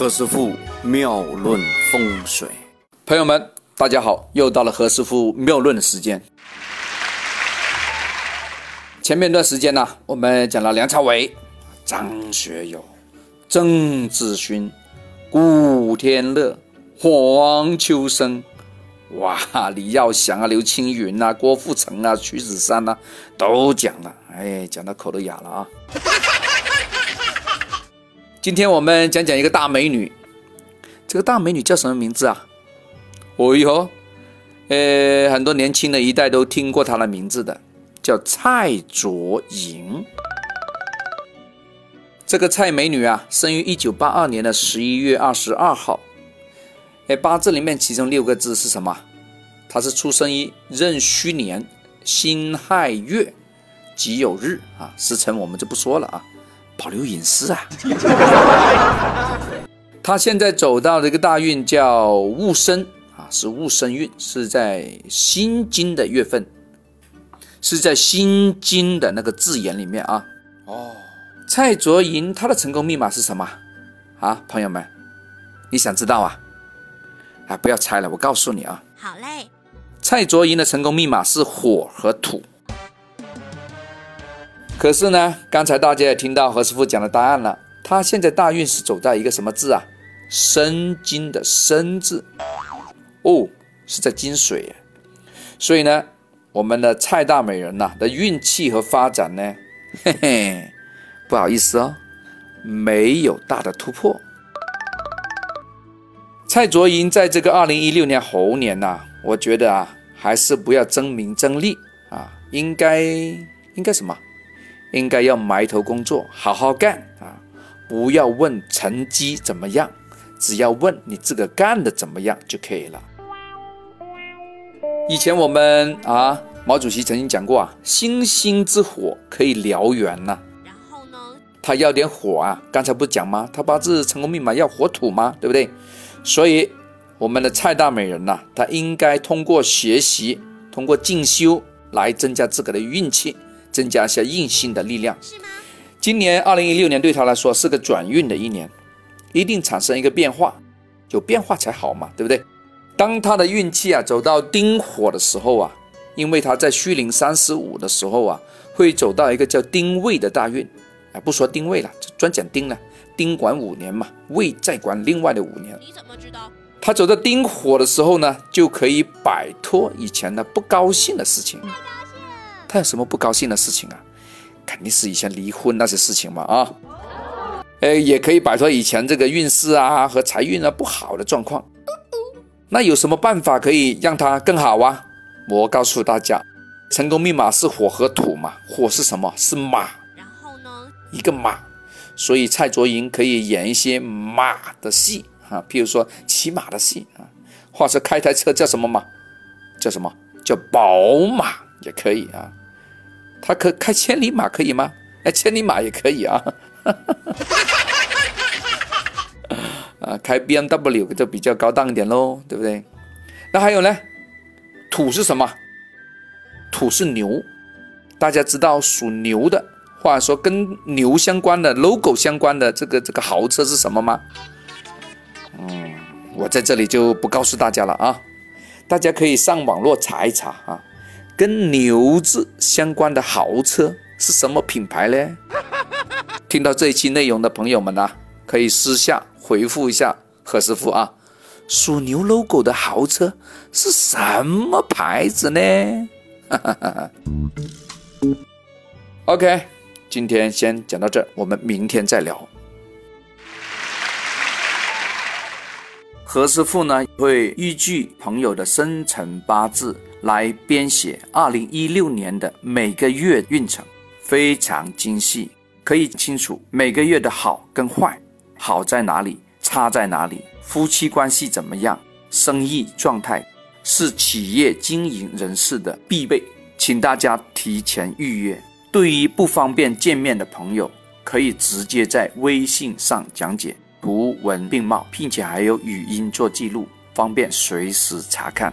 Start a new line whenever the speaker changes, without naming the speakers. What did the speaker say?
何师傅妙论风水，
朋友们，大家好，又到了何师傅妙论的时间。前面一段时间呢，我们讲了梁朝伟、张学友、曾志勋、古天乐、黄秋生，哇，李耀祥啊、刘青云啊、郭富城啊、徐子珊啊，都讲了，哎，讲到口都哑了啊。今天我们讲讲一个大美女，这个大美女叫什么名字啊？哦哟，呃，很多年轻的一代都听过她的名字的，叫蔡卓颖。这个蔡美女啊，生于一九八二年的十一月二十二号。哎，八字里面其中六个字是什么？她是出生于壬戌年辛亥月己酉日啊，时辰我们就不说了啊。保留隐私啊！他现在走到的一个大运叫戊申啊，是戊申运，是在辛金的月份，是在辛金的那个字眼里面啊。哦，蔡卓银他的成功密码是什么啊？朋友们，你想知道啊？啊，不要猜了，我告诉你啊。好嘞。蔡卓银的成功密码是火和土。可是呢，刚才大家也听到何师傅讲的答案了。他现在大运是走在一个什么字啊？申金的申字，哦，是在金水。所以呢，我们的蔡大美人呐的运气和发展呢，嘿嘿，不好意思哦，没有大的突破。蔡卓银在这个二零一六年猴年呐，我觉得啊，还是不要争名争利啊，应该应该什么？应该要埋头工作，好好干啊！不要问成绩怎么样，只要问你这个干的怎么样就可以了。以前我们啊，毛主席曾经讲过啊，星星之火可以燎原呐。然后呢，他要点火啊，刚才不讲吗？他八字成功密码要火土吗？对不对？所以我们的蔡大美人呐，她应该通过学习，通过进修来增加自个的运气。增加一些硬性的力量。今年二零一六年对他来说是个转运的一年，一定产生一个变化，有变化才好嘛，对不对？当他的运气啊走到丁火的时候啊，因为他在虚龄三十五的时候啊，会走到一个叫丁未的大运啊，不说丁未了，专讲丁了。丁管五年嘛，未再管另外的五年。你怎么知道？他走到丁火的时候呢，就可以摆脱以前的不高兴的事情。他有什么不高兴的事情啊？肯定是以前离婚那些事情嘛啊！呃，也可以摆脱以前这个运势啊和财运啊不好的状况。那有什么办法可以让它更好啊？我告诉大家，成功密码是火和土嘛。火是什么？是马。然后呢？一个马。所以蔡卓盈可以演一些马的戏啊，譬如说骑马的戏啊，或者开台车叫什么马？叫什么？叫宝马也可以啊。他可开千里马可以吗？哎，千里马也可以啊。啊，开 B M W 就比较高档一点喽，对不对？那还有呢？土是什么？土是牛。大家知道属牛的，或者说跟牛相关的 logo 相关的这个这个豪车是什么吗？嗯，我在这里就不告诉大家了啊。大家可以上网络查一查啊。跟牛字相关的豪车是什么品牌呢？听到这一期内容的朋友们呢，可以私下回复一下何师傅啊。属牛 logo 的豪车是什么牌子呢？OK，今天先讲到这，我们明天再聊。何师傅呢会依据朋友的生辰八字。来编写二零一六年的每个月运程，非常精细，可以清楚每个月的好跟坏，好在哪里，差在哪里，夫妻关系怎么样，生意状态，是企业经营人士的必备，请大家提前预约。对于不方便见面的朋友，可以直接在微信上讲解，图文并茂，并且还有语音做记录，方便随时查看。